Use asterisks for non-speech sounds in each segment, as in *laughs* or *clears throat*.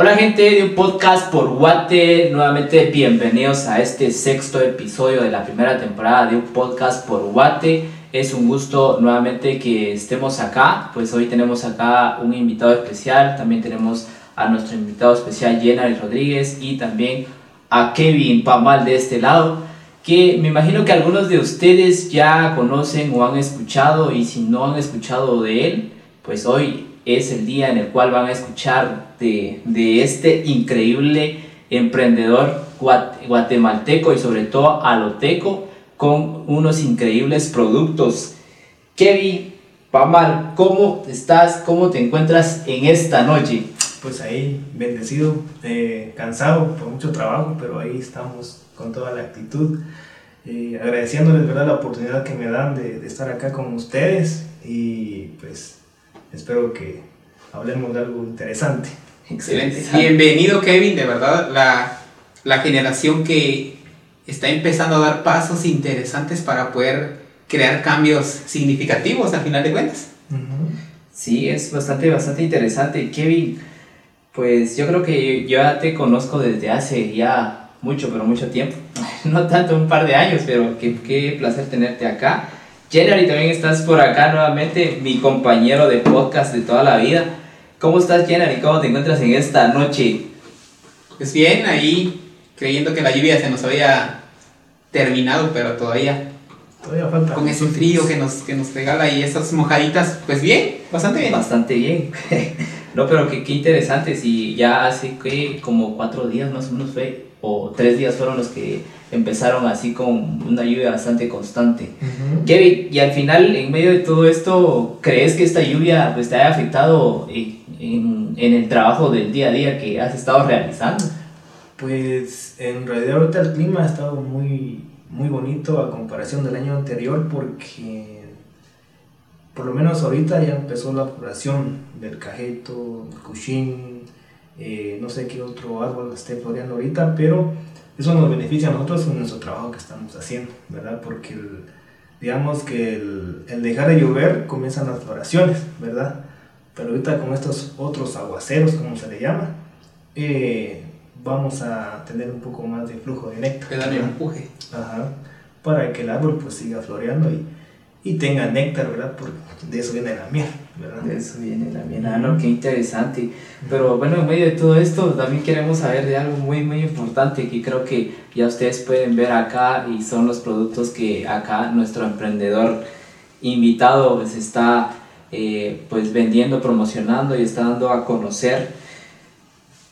Hola gente de un podcast por Guate, nuevamente bienvenidos a este sexto episodio de la primera temporada de un podcast por Guate. Es un gusto nuevamente que estemos acá, pues hoy tenemos acá un invitado especial, también tenemos a nuestro invitado especial Jenny Rodríguez y también a Kevin Pamal de este lado, que me imagino que algunos de ustedes ya conocen o han escuchado y si no han escuchado de él, pues hoy es el día en el cual van a escuchar de, de este increíble emprendedor guatemalteco y sobre todo aloteco con unos increíbles productos. Kevin, Pamal, ¿cómo estás? ¿Cómo te encuentras en esta noche? Pues ahí, bendecido, eh, cansado por mucho trabajo, pero ahí estamos con toda la actitud. Eh, agradeciéndoles ¿verdad? la oportunidad que me dan de, de estar acá con ustedes y pues espero que hablemos de algo interesante. Excelente. Bienvenido Kevin, de verdad, la, la generación que está empezando a dar pasos interesantes para poder crear cambios significativos al final de cuentas. Sí, es bastante, bastante interesante. Kevin, pues yo creo que yo ya te conozco desde hace ya mucho, pero mucho tiempo. *laughs* No tanto un par de años, pero qué, qué placer tenerte acá. Jenny, también estás por acá nuevamente, mi compañero de podcast de toda la vida. ¿Cómo estás, Jenny? ¿Cómo te encuentras en esta noche? Pues bien, ahí creyendo que la lluvia se nos había terminado, pero todavía, Todavía falta. con ese frío que nos, que nos regala y esas mojaditas, pues bien, bastante bien. Bastante bien. *laughs* no, pero qué, qué interesante, si ya hace que como cuatro días más o menos fue, o tres días fueron los que empezaron así con una lluvia bastante constante. Ujú. Kevin, y al final, en medio de todo esto, ¿crees que esta lluvia pues, te haya afectado en, en, en el trabajo del día a día que has estado realizando? Pues en realidad ahorita el clima ha estado muy, muy bonito a comparación del año anterior porque por lo menos ahorita ya empezó la floración del cajeto, el cuchín, eh, no sé qué otro árbol esté floreando ahorita, pero eso nos beneficia a nosotros en nuestro trabajo que estamos haciendo, ¿verdad? Porque el- digamos que el, el dejar de llover comienzan las floraciones, ¿verdad? Pero ahorita con estos otros aguaceros, como se le llama, eh, vamos a tener un poco más de flujo de néctar. Que empuje. Ajá, para que el árbol pues siga floreando y, y tenga néctar, ¿verdad? Porque de eso viene la miel, ¿verdad? De eso viene la miel. Ah, no, qué interesante. Pero bueno, en medio de todo esto, también queremos saber de algo muy, muy importante que creo que ya ustedes pueden ver acá y son los productos que acá nuestro emprendedor invitado pues está eh, pues vendiendo, promocionando y está dando a conocer.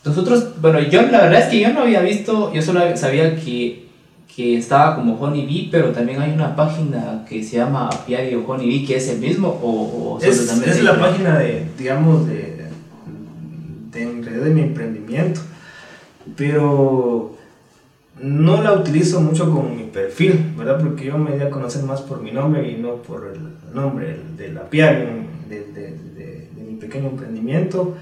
Nosotros, bueno, yo la verdad es que yo no había visto, yo solo sabía que, que estaba como Honey Bee, pero también hay una página que se llama Apiario Honey Bee, que es el mismo o, o Es, también es la página de, digamos, de, de, de mi emprendimiento, pero no la utilizo mucho con mi perfil, ¿verdad? Porque yo me di a conocer más por mi nombre y no por el nombre el del apiario, de, de, de- de mi pequeño emprendimiento,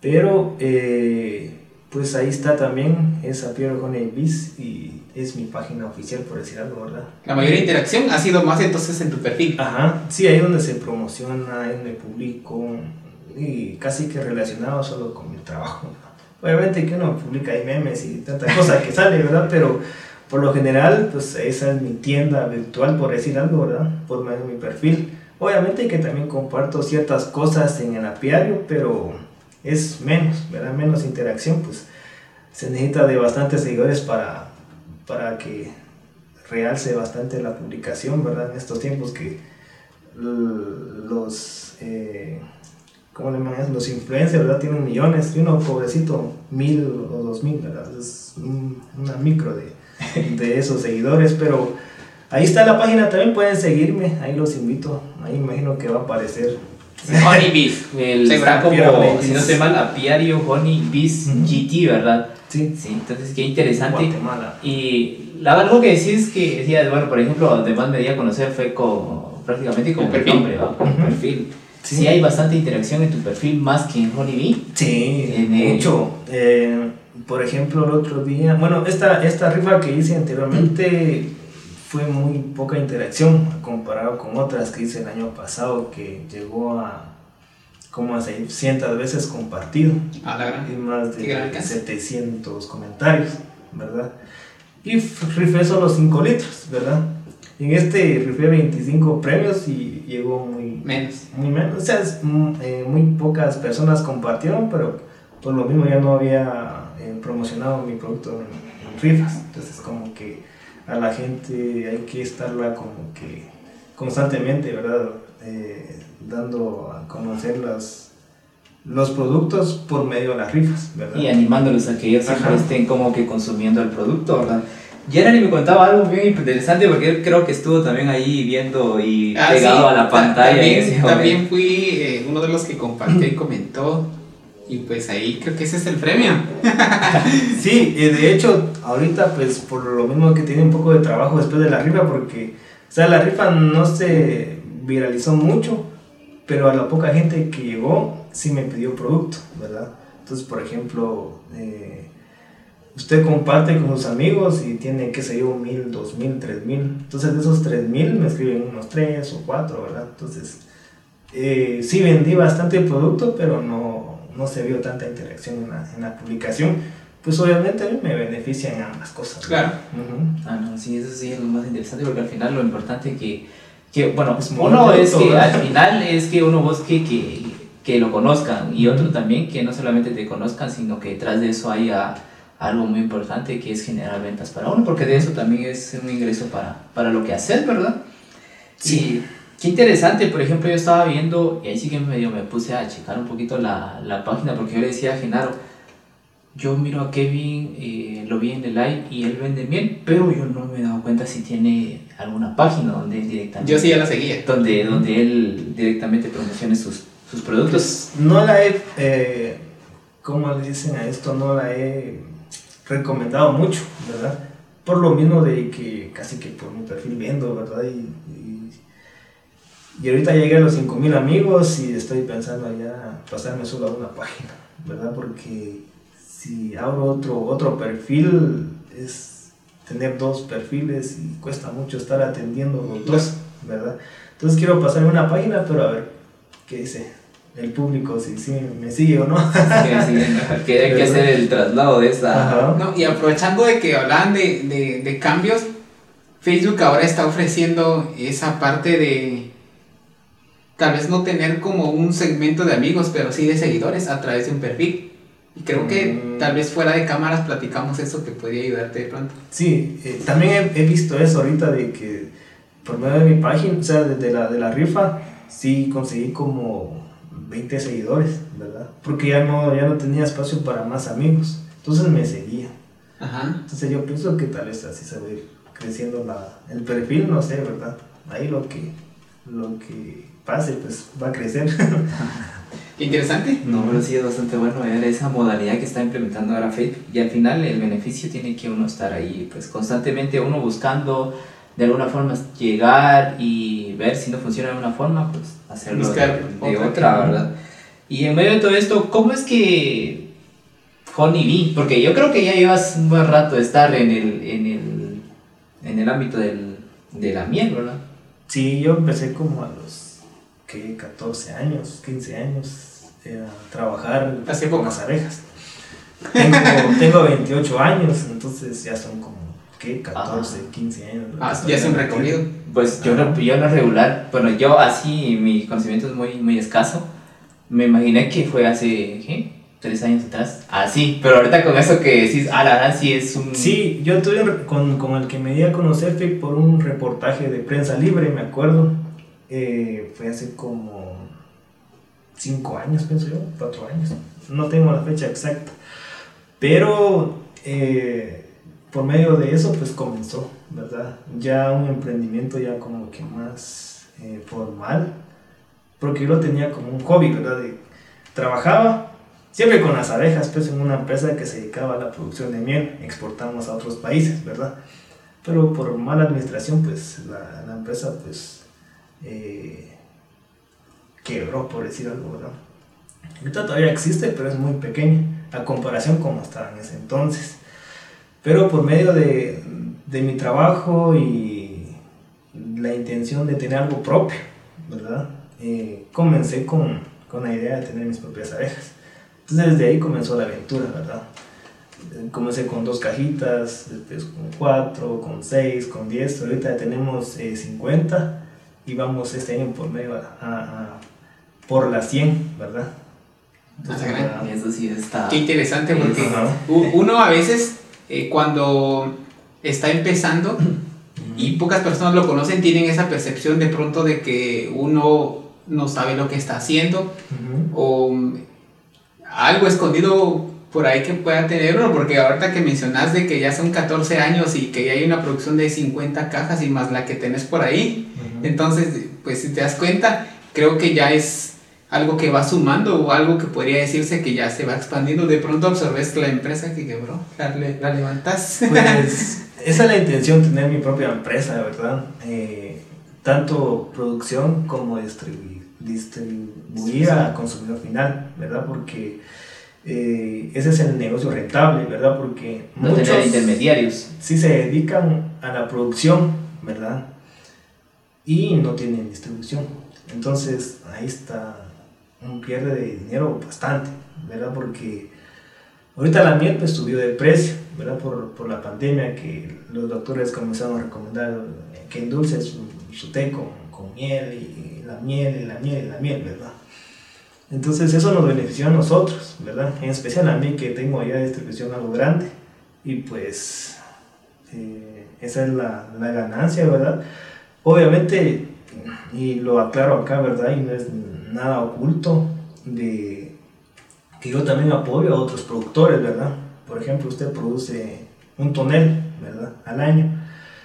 pero eh, pues ahí está también, es Apiario Honey Bees y es mi página oficial, por decir algo, ¿verdad? La mayor interacción ha sido más entonces en tu perfil. Ajá, sí, ahí donde se promociona, ahí donde publico y casi que relacionado solo con mi trabajo. Obviamente que uno publica ahí memes y tanta cosa que sale, ¿verdad? Pero por lo general, pues esa es mi tienda virtual, por decir algo, ¿verdad? Por medio de mi perfil. Obviamente que también comparto ciertas cosas en el apiario, pero es menos, ¿verdad? Menos interacción, pues se necesita de bastantes seguidores para, para que realce bastante la publicación, ¿verdad? En estos tiempos que los, eh, ¿cómo le llaman? Los influencers, ¿verdad? Tienen millones, y uno pobrecito, mil o dos mil, ¿verdad? Es un- una micro de, de esos seguidores, pero ahí está la página, también pueden seguirme, ahí los invito, ahí imagino que va a aparecer. Honey Bees. El, Sí, está como, si no se mal, Apiario Honey Bees Ujú. GT, ¿verdad? Sí, Sí, entonces qué interesante. Guatemala. Y la algo que decís que decía, bueno, por ejemplo, además me di a conocer fue con prácticamente con perfil. nombre, ¿va? Con perfil. Sí. Sí. hay bastante interacción en tu perfil más que en Honey Bee. Sí, En el- mucho. Eh, por ejemplo, el otro día, bueno, esta, esta rifa que hice anteriormente fue muy poca interacción comparado con otras que hice el año pasado que llegó a como a 600 veces compartido. Y más de alcance. 700 comentarios, ¿verdad? Y rifé solo 5 litros, ¿verdad? En este rifé 25 premios y llegó muy, Menos. muy menos, o sea, es, mm, eh, muy pocas personas compartieron, pero por lo mismo ya no había eh, promocionado mi producto en, en rifas. Entonces, como que a la gente hay que estarla como que constantemente, ¿verdad? Eh, dando a conocer las, los productos por medio de las rifas, ¿verdad? Y animándolos a que ellos siempre estén como que consumiendo el producto, ¿verdad? Gerani me contaba algo bien interesante porque él creo que estuvo también ahí viendo y Ah, pegado sí, a la ta- pantalla. también fui eh, uno de los que compartió y comentó. Y pues ahí creo que ese es el premio. *laughs* Sí, de hecho, ahorita pues por lo mismo que tiene un poco de trabajo después de la rifa, porque, o sea, la rifa no se viralizó mucho, pero a la poca gente que llegó sí me pidió producto, ¿verdad? Entonces, por ejemplo, eh, usted comparte con sus amigos y tiene, qué sé yo, mil, dos mil, tres mil. Entonces, de esos tres mil me escriben unos tres o cuatro, ¿verdad? Entonces, eh, sí vendí bastante producto, pero no, no se vio tanta interacción en la, en la publicación. Pues obviamente a mí me benefician ambas cosas. ¿no? Claro. Ujú. Ah, no, sí, eso sí es lo más interesante porque al final lo importante que, que bueno, Es uno es que al final es que uno busque que, que lo conozcan y otro también que no solamente te conozcan, sino que detrás de eso haya algo muy importante que es generar ventas para uno, porque de eso también es un ingreso para, para lo que haces, ¿verdad? Sí. Y qué interesante, por ejemplo, yo estaba viendo, y ahí sí que medio me puse a checar un poquito la, la página, porque yo le decía a Genaro, yo miro a Kevin, eh, lo vi en el live y él vende miel, pero yo no me he dado cuenta si tiene alguna página donde él directamente, Yo sí ya la seguía. donde, donde él directamente promocione sus, sus productos. Pues no la he, eh, ¿cómo le dicen a esto? No la he recomendado mucho, ¿verdad? Por lo mismo de que casi que por mi perfil vendo, ¿verdad? Y, y, ahorita llegué a los 5000 amigos y estoy pensando ya pasarme solo a una página, ¿verdad? Porque si abro otro, otro perfil es tener dos perfiles y cuesta mucho estar atendiendo los dos, ¿verdad? Entonces quiero pasarme una página, pero a ver qué dice el público, si, si me sigue o no. que, sí, *laughs* que hay que hacer el traslado de esa... No, y aprovechando de que hablaban de, de, de cambios, Facebook ahora está ofreciendo esa parte de tal vez no tener como un segmento de amigos, pero sí de seguidores a través de un perfil. Y creo que Mm. tal vez fuera de cámaras platicamos eso que podría ayudarte de pronto. Sí, eh, también he, he visto eso ahorita de que por medio de mi página, o sea, de la, de la rifa, sí conseguí como 20 seguidores, ¿verdad? Porque ya no, ya no tenía espacio para más amigos, entonces me seguía. Ajá. Entonces yo pienso que tal vez así se va a ir creciendo la, el perfil, no sé, ¿verdad? Ahí lo que, lo que pase, pues va a crecer. *laughs* Qué interesante. No, pero sí es bastante bueno ver esa modalidad que está implementando ahora Facebook. Y al final el beneficio tiene que uno estar ahí, pues constantemente uno buscando de alguna forma llegar y ver si no funciona de una forma, pues hacerlo Buscar de, de otra. otra, ¿verdad? Y en medio de todo esto, ¿cómo es que Honey Bee? Porque yo creo que ya llevas un buen rato de estar en el, en el, en el ámbito del, de la miel, ¿verdad? Sí, yo empecé como a los ¿qué? 14 años, 15 años eh, a trabajar Hace con las abejas. Tengo, *laughs* tengo 28 años, entonces ya son como ¿qué? 14, 15 años. lo Ah, ya es un recorrido. Pues yo no, yo no regular, bueno, yo así, mi conocimiento es muy, muy escaso. Me imaginé que fue hace, ¿qué? Tres años atrás. Así, pero ahorita con eso que decís, ah, la verdad sí es un... Sí, yo tuve con, con el que me di a conocer fue por un reportaje de prensa libre, me acuerdo. Eh, fue hace como 5 años, pienso yo, 4 años. No tengo la fecha exacta. Pero eh, por medio de eso, pues comenzó, ¿verdad? Ya un emprendimiento ya como que más eh, formal. Porque yo lo tenía como un hobby, ¿verdad? De- trabajaba siempre con las abejas, pues en una empresa que se dedicaba a la producción de miel, exportamos a otros países, ¿verdad? Pero por mala administración, pues la, la empresa, pues, eh, quebró, por decir algo, ¿verdad? Ahorita todavía existe, pero es muy pequeña, a comparación como estaba en ese entonces. Pero por medio de, de mi trabajo y la intención de tener algo propio, ¿verdad? Eh, comencé con, con la idea de tener mis propias abejas. Entonces desde ahí comenzó la aventura, ¿verdad? Comencé con dos cajitas, después con cuatro, con seis, con diez, ahorita tenemos eh, 50 y vamos este año por medio a, por las 100, ¿verdad? Entonces, eso sí está... Qué interesante porque uno a veces eh, cuando está empezando y pocas personas lo conocen, tienen esa percepción de pronto de que uno no sabe lo que está haciendo o algo escondido por ahí que pueda tenerlo, porque ahorita que mencionas de que ya son 14 años y que ya hay una producción de 50 cajas y más la que tenés por ahí, entonces, pues si te das cuenta, creo que ya es algo que va sumando o algo que podría decirse que ya se va expandiendo. De pronto absorbes la empresa que quebró, la, la levantas. Pues *laughs* esa es la intención, tener mi propia empresa, ¿verdad? Eh, tanto producción como distribuir, distribuir a consumidor final, ¿verdad? Porque eh, ese es el negocio rentable, ¿verdad? Porque no muchos tener intermediarios. Sí se dedican a la producción, ¿verdad? Y no tienen distribución. Entonces ahí está un pierde de dinero bastante, ¿verdad? Porque ahorita la miel pues subió de precio, ¿verdad? Por, por la pandemia que los doctores comenzaron a recomendar que endulce su, su té con, con, miel y la miel y la miel y la miel, ¿verdad? Entonces eso nos benefició a nosotros, ¿verdad? En especial a mí que tengo ya distribución algo grande y pues eh, esa es la, la ganancia, ¿verdad? Obviamente, y lo aclaro acá, ¿verdad? Y no es nada oculto de que yo también apoyo a otros productores, ¿verdad? Por ejemplo, usted produce un tonel, ¿verdad? Al año.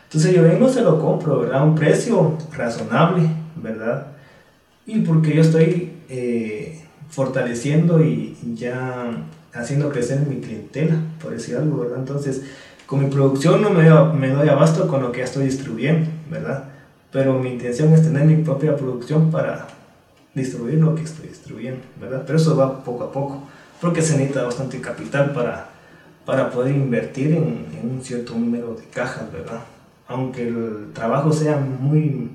Entonces yo vengo, se lo compro, ¿verdad? A un precio razonable, ¿verdad? Y porque yo estoy eh, fortaleciendo y ya haciendo crecer mi clientela, por decir algo, ¿verdad? Entonces, con mi producción no me doy, abasto con lo que ya estoy distribuyendo, ¿verdad? Pero mi intención es tener mi propia producción para distribuir lo que estoy distribuyendo, ¿verdad? Pero eso va poco a poco, porque se necesita bastante capital para, para poder invertir en, en un cierto número de cajas, ¿verdad? Aunque el trabajo sea muy,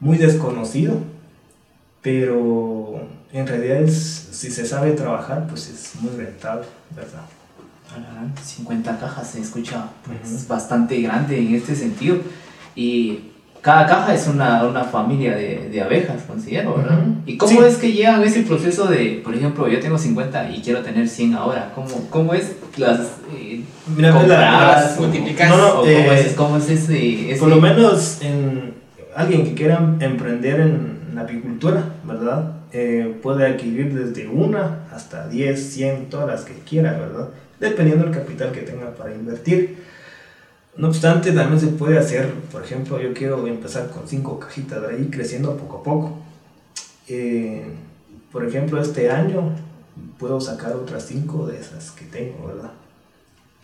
muy desconocido, pero en realidad es, si se sabe trabajar, pues es muy rentable, ¿verdad? 50 cajas se escucha pues, bastante grande en este sentido y cada caja es una, una familia de, de, abejas, considero, ¿verdad? ¿Y cómo es que llegan ese proceso de, por ejemplo, yo tengo 50 y quiero tener 100 ahora? ¿Cómo, cómo es las eh, Mira, compradas, las, multiplicas? No, no, ¿cómo, eh, es, ¿Cómo es ese, ese, Por lo menos en alguien que quiera emprender en la apicultura, ¿verdad? Eh, puede adquirir desde una hasta 10, 100, todas las que quiera, ¿verdad? Dependiendo del capital que tenga para invertir. No obstante, también se puede hacer, por ejemplo, yo quiero empezar con cinco cajitas de ahí, creciendo poco a poco. Eh, por ejemplo, este año puedo sacar otras cinco de esas que tengo, ¿verdad?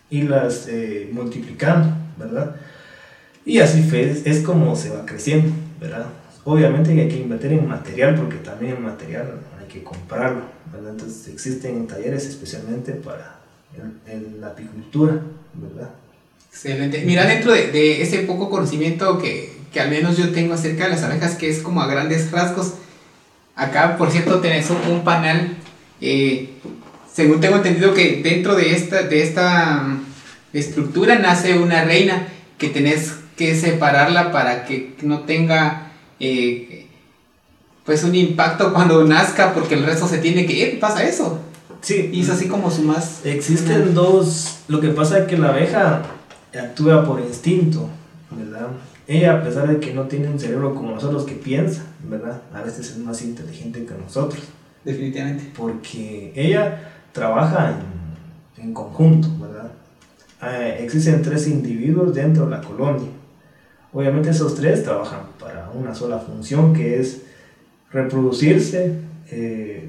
Y las eh, multiplicando, ¿verdad? Y así es, es como se va creciendo, ¿verdad? Obviamente hay que invertir en material porque también el material hay que comprarlo, ¿verdad? Entonces existen talleres especialmente para la apicultura, ¿verdad? Excelente. Mira, dentro de, ese poco conocimiento que, que, al menos yo tengo acerca de las abejas, que es como a grandes rasgos, acá, por cierto, tenés un, panel, eh, según tengo entendido que dentro de esta, de esta mm, estructura nace una reina que tenés que separarla para que no tenga eh, pues un impacto cuando nazca porque el resto se tiene que ir, pasa eso. Sí. Y es así como su más... Existen dos, lo que pasa es que la abeja actúa por instinto, ¿verdad? Ella, a pesar de que no tiene un cerebro como nosotros que piensa, ¿verdad? A veces es más inteligente que nosotros. Definitivamente. Porque ella trabaja en, en conjunto, ¿verdad? Eh, existen tres individuos dentro de la colonia. Obviamente esos tres trabajan para una sola función que es reproducirse, eh,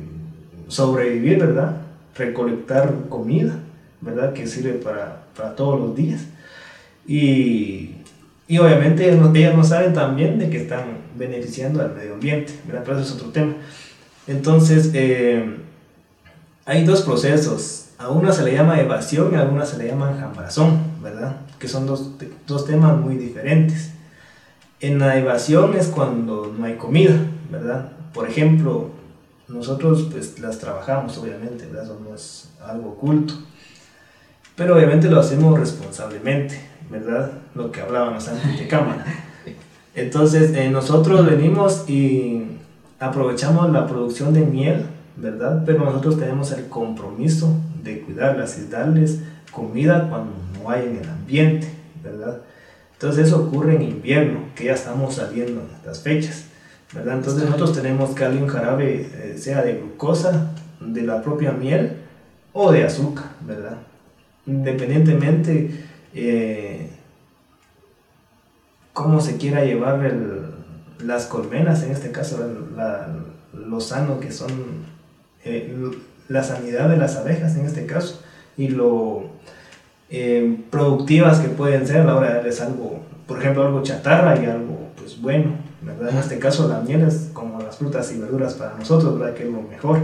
sobrevivir, ¿verdad? Recolectar comida, ¿verdad? Que sirve para, para todos los días. Y, y obviamente ellos no, saben también de que están beneficiando al medio ambiente, ¿verdad? Pero eso es otro tema. Entonces, eh, hay dos procesos. A una se le llama evasión y a una se le llama jambrazón, ¿verdad? Que son dos, dos temas muy diferentes. En la evasión es cuando no hay comida, ¿verdad? Por ejemplo, nosotros pues las trabajamos, obviamente, ¿verdad? Es algo oculto. Pero obviamente lo hacemos responsablemente, ¿verdad? Lo que hablábamos antes de cámara. Entonces, eh, nosotros venimos y aprovechamos la producción de miel, ¿verdad? Pero nosotros tenemos el compromiso de cuidarlas y darles comida cuando no hay en el ambiente, ¿verdad? Entonces eso ocurre en invierno, que ya estamos saliendo en estas fechas, ¿verdad? Entonces nosotros tenemos que darle un jarabe, eh, sea de glucosa, de la propia miel o de azúcar, ¿verdad? Independientemente eh, cómo se quiera llevar las colmenas, en este caso lo sano que son eh, la sanidad de las abejas en este caso y lo eh, productivas que pueden ser a la hora de darles algo, por ejemplo, algo chatarra y algo pues bueno, ¿verdad? En este caso la miel es como las frutas y verduras para nosotros, ¿verdad? Que es lo mejor.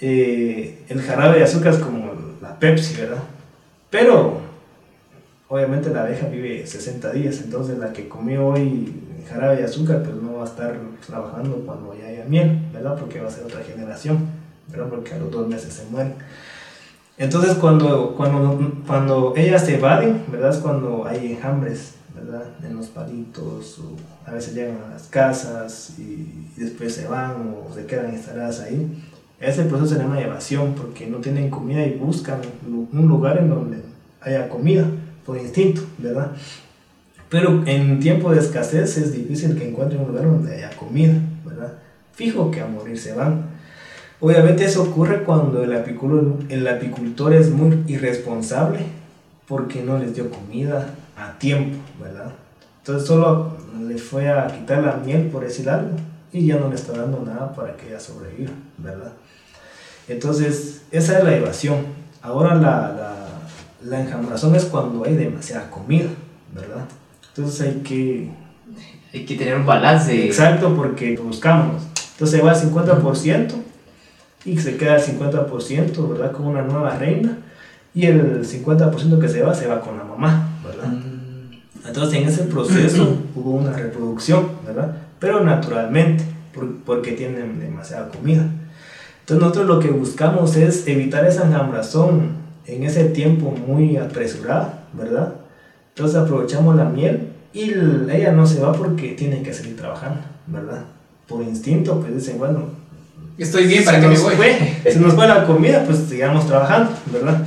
Eh, el jarabe de azúcar es como la Pepsi, ¿verdad? Pero obviamente la abeja vive 60 días, entonces la que comió hoy jarabe de azúcar pues no va a estar trabajando cuando ya haya miel, ¿verdad? Porque va a ser otra generación, ¿verdad? Porque a los dos meses se mueren. Entonces cuando, cuando, cuando ellas se evaden, ¿verdad? Es cuando hay enjambres, ¿verdad? En los palitos, o a veces llegan a las casas y, después se van o se quedan instaladas ahí. Ese proceso se llama evasión porque no tienen comida y buscan un lugar en donde haya comida por instinto, ¿verdad? Pero en tiempo de escasez es difícil que encuentren un lugar donde haya comida, ¿verdad? Fijo que a morir se van. Obviamente eso ocurre cuando el apicultor, el apicultor es muy irresponsable porque no les dio comida a tiempo, ¿verdad? Entonces solo le fue a quitar la miel, por decir algo, y ya no le está dando nada para que ella sobreviva, ¿verdad? Entonces, esa es la evasión. Ahora la, la, la enjambrazón es cuando hay demasiada comida, ¿verdad? Entonces hay que... Hay que tener un balance. Exacto, porque buscamos. Entonces va al 50% y se queda el 50%, ¿verdad? Con una nueva reina y el 50% que se va, se va con la mamá, ¿verdad? Mm. Entonces en ese proceso *clears throat* hubo una reproducción, ¿verdad? Pero naturalmente, porque tienen demasiada comida. Entonces nosotros lo que buscamos es evitar esa enjambrazón en ese tiempo muy apresurado, ¿verdad? Entonces aprovechamos la miel y ella no se va porque tiene que seguir trabajando, ¿verdad? Por instinto, pues dicen, bueno, Estoy bien para que me voy. se nos fue la comida, pues sigamos trabajando, ¿verdad?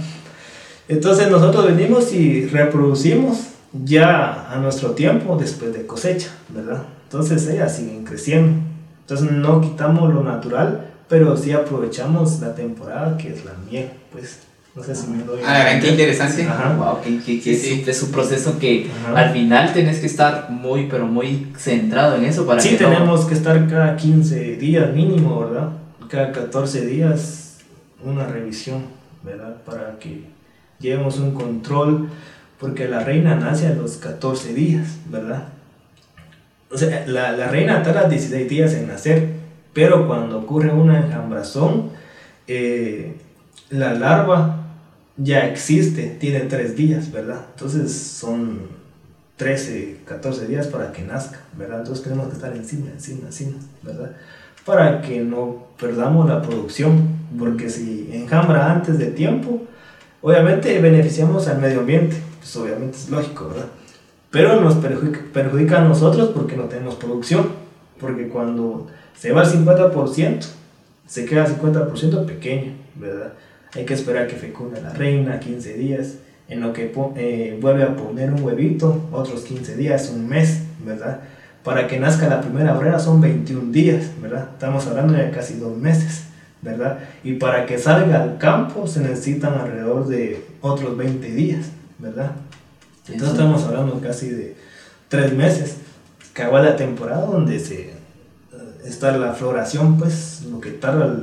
Entonces nosotros venimos y reproducimos ya a nuestro tiempo después de cosecha, ¿verdad? Entonces ellas siguen creciendo. Entonces no quitamos lo natural, pero sí aprovechamos la temporada que es la miel, pues. No sé si me doy. Ah, qué interesante. Ajá. Wow, que, que, es, un proceso que al final tenés que estar muy, pero muy centrado en eso para sí, tenemos que estar cada 15 días mínimo, ¿verdad? Cada 14 días una revisión, ¿verdad? Para que llevemos un control, porque la reina nace a los 14 días, ¿verdad? O sea, la, la reina tarda 16 días en nacer, pero cuando ocurre una enjambrazón, eh, la larva ya existe, tiene tres días, ¿verdad? Entonces son 13, 14 días para que nazca, ¿verdad? Entonces tenemos que estar encima, encima, encima, ¿verdad? Para que no perdamos la producción, porque si enjambra antes de tiempo, obviamente beneficiamos al medio ambiente, pues obviamente es lógico, ¿verdad? Pero nos perjudica, perjudica a nosotros porque no tenemos producción, porque cuando se va al 50%, se queda 50% pequeño, ¿verdad? Hay que esperar que fecunde la reina 15 días, en lo que eh, vuelve a poner un huevito, otros 15 días, un mes, ¿verdad? Para que nazca la primera obrera son 21 días, ¿verdad? Estamos hablando de casi dos meses, ¿verdad? Y para que salga al campo se necesitan alrededor de otros 20 días, ¿verdad? Entonces estamos hablando casi de tres meses, que va la temporada donde se eh, está la floración, pues lo que tarda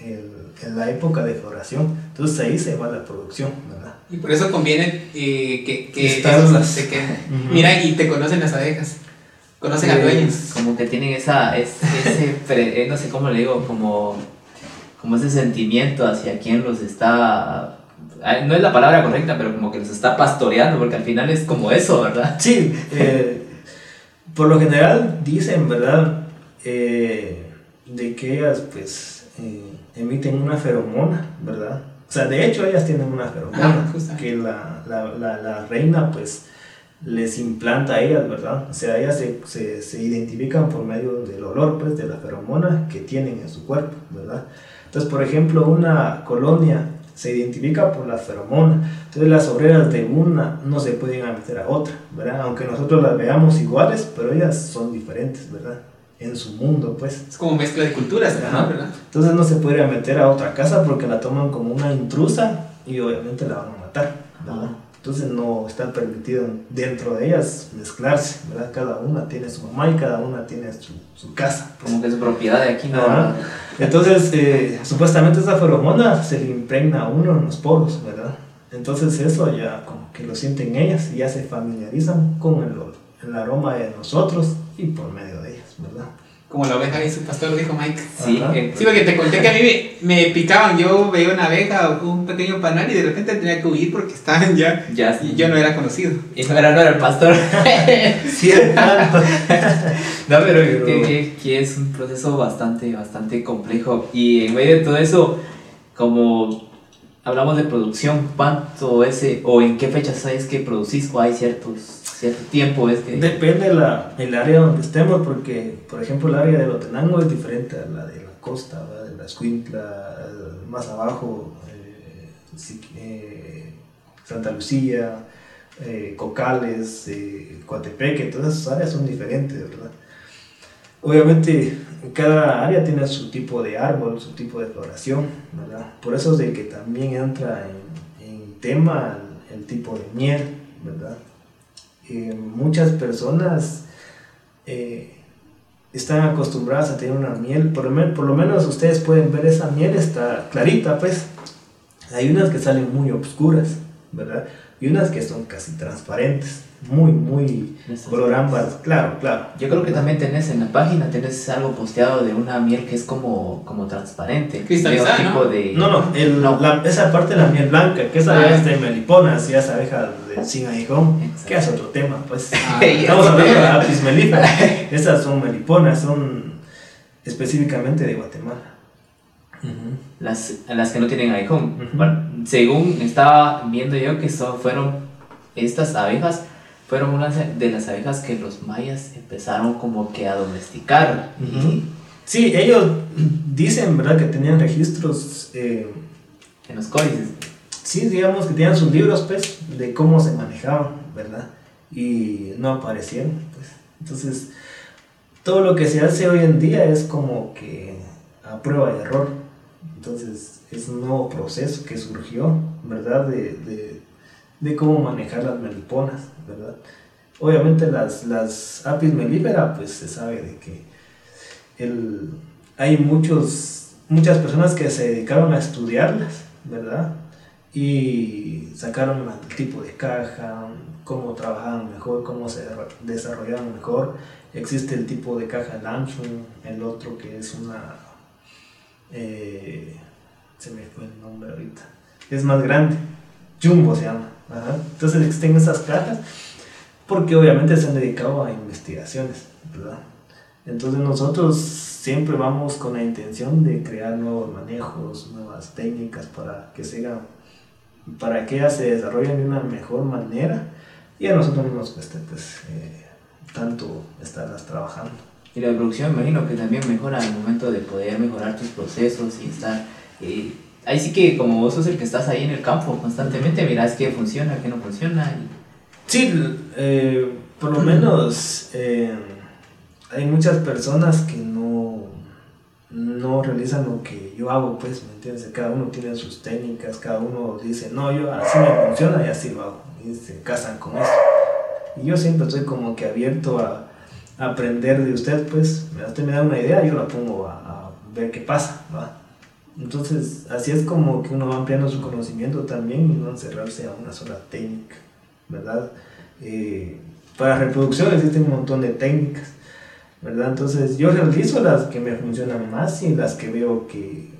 el en la época de floración. Entonces ahí se va la producción, ¿verdad? Y por eso conviene eh, que, que se queden. Mira, y te conocen las abejas. Conocen a dueños. Como que tienen esa, ese, *laughs* eh, no sé cómo le digo, como, como ese sentimiento hacia quien los está no es la palabra correcta, pero como que los está pastoreando, porque al final es como eso, ¿verdad? Sí, eh, por lo general dicen, ¿verdad? de que ellas, pues, eh, emiten una feromona, ¿verdad? O sea, de hecho ellas tienen una feromona Ah, que la, la, la, la reina pues les implanta a ellas, ¿verdad? O sea, ellas se, se, se identifican por medio del olor, pues, de la feromona que tienen en su cuerpo, ¿verdad? Entonces, por ejemplo, una colonia se identifica por la feromona. Entonces, las obreras de una no se pueden meter a otra, ¿verdad? Aunque nosotros las veamos iguales, pero ellas son diferentes, ¿verdad? En su mundo, pues. Es como mezcla de culturas. ¿no? ¿verdad? Entonces, no se puede meter a otra casa porque la toman como una intrusa y obviamente la van a matar, ¿verdad? Entonces no está permitido dentro de ellas mezclarse, ¿verdad? Cada una tiene su mamá y cada una tiene su, su casa. Como que es propiedad de aquí, ¿no? Ajá. Entonces, eh, supuestamente esa feromona se le impregna a uno en los poros, ¿verdad? Entonces eso ya como que lo sienten ellas y ya se familiarizan con el, el aroma de nosotros y por medio de ellas, ¿verdad? Como la oveja y su pastor, dijo Mike. Sí, eh, Sí, porque te conté que a mí me, me picaban. Yo veía una abeja o un pequeño panal y de repente tenía que huir porque estaban ya. ya. Y yo no era conocido. Y no era, no era el pastor. *laughs* Sí, hermano. No, pero, Pero- Que, que- que es un proceso bastante, bastante complejo. Y en medio de todo eso, como hablamos de producción, ¿cuánto ese o en qué fechas sabes que producís o hay ciertos, tiempo es que... Depende la, el área donde estemos, porque, por ejemplo, el área de Lotenango es diferente a la de la costa, de la Escuintla, más abajo, eh, eh, Santa Lucía, eh, Cocales, Coatepeque, todas esas áreas son diferentes. Obviamente, cada área tiene su tipo de árbol, su tipo de floración, ¿verdad? Por eso es de que también entra en, en tema el, el tipo de miel, ¿verdad? Muchas personas eh, están acostumbradas a tener una miel, por lo, por lo menos ustedes pueden ver esa miel, está clarita, pues. Hay unas que salen muy oscuras, ¿verdad? Y unas que son casi transparentes, muy, muy color ámbar, claro, claro. Yo creo que también tenés en la página, tenés algo posteado de una miel que es como, como transparente. Cristalizada, ¿no? de... No, no, el- No. la- esa parte de la miel blanca, que esa Ah. es de meliponas y esa abeja de sin aguijón, que es otro tema, pues. *laughs* Ah, Estamos hablando de *laughs* apis mellifera. *laughs* Esas son meliponas, son específicamente de Guatemala. Las, las que no tienen aguijón. Bueno, según estaba viendo yo que son, fueron estas abejas, fueron unas de las abejas que los mayas empezaron como que a domesticar. Sí, ellos dicen, ¿verdad?, que tenían registros, eh, en los códices. sí, digamos que tenían sus libros, pues, de cómo se manejaban, ¿verdad? Y no aparecieron, pues. Entonces, todo lo que se hace hoy en día es como que a prueba y error. Entonces, es un nuevo proceso que surgió, ¿verdad? De, de, de cómo manejar las meliponas, ¿verdad? Obviamente las, las apis mellifera, pues se sabe de que el, hay muchos, muchas personas que se dedicaron a estudiarlas, ¿verdad? Y sacaron el tipo de caja, cómo trabajaban mejor, cómo se desarrollaban mejor. Existe el tipo de caja Lamson, el otro que es una... eh, se me fue el nombre ahorita. Es más grande. Jumbo se llama. Entonces existen esas cajas porque obviamente se han dedicado a investigaciones, ¿verdad? Entonces nosotros siempre vamos con la intención de crear nuevos manejos, nuevas técnicas para que se hagan, para que ellas se desarrollen de una mejor manera y a nosotros no nos cueste pues eh, tanto estarlas trabajando. Y la producción me imagino que también mejora al momento de poder mejorar tus procesos y estar... eh, ahí sí que como vos sos el que estás ahí en el campo constantemente, mirás qué funciona, qué no funciona. Y, Sí, eh, por lo menos eh, hay muchas personas que no, no realizan lo que yo hago, pues, ¿me entiendes? Cada uno tiene sus técnicas, cada uno dice, no, yo así me funciona y así lo hago, y se casan con eso. Y yo siempre estoy como que abierto a, aprender de usted, pues, usted me da una idea, yo la pongo a, a ver qué pasa, ¿va? Entonces, así es como que uno va ampliando su conocimiento también y no encerrarse a una sola técnica. ¿verdad? Eh, para reproducción existen un montón de técnicas, ¿verdad? Entonces yo realizo las que me funcionan más y las que veo que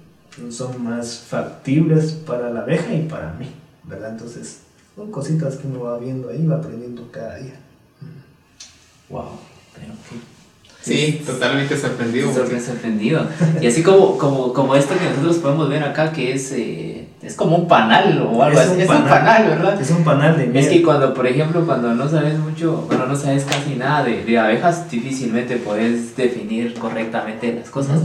son más factibles para la abeja y para mí, ¿verdad? Entonces son cositas que uno va viendo ahí, va aprendiendo cada día. wow, pero. Sí, totalmente sorprendido. Sorprendido. sorprendido. Y así como, como, como esto que nosotros podemos ver acá, que es, eh, es como un panal o algo Es así. un Es un panal. panal, ¿verdad? Es un panal de miel. Es que cuando, por ejemplo, cuando no sabes mucho, bueno, no sabes casi nada de, de abejas, difícilmente puedes definir correctamente las cosas.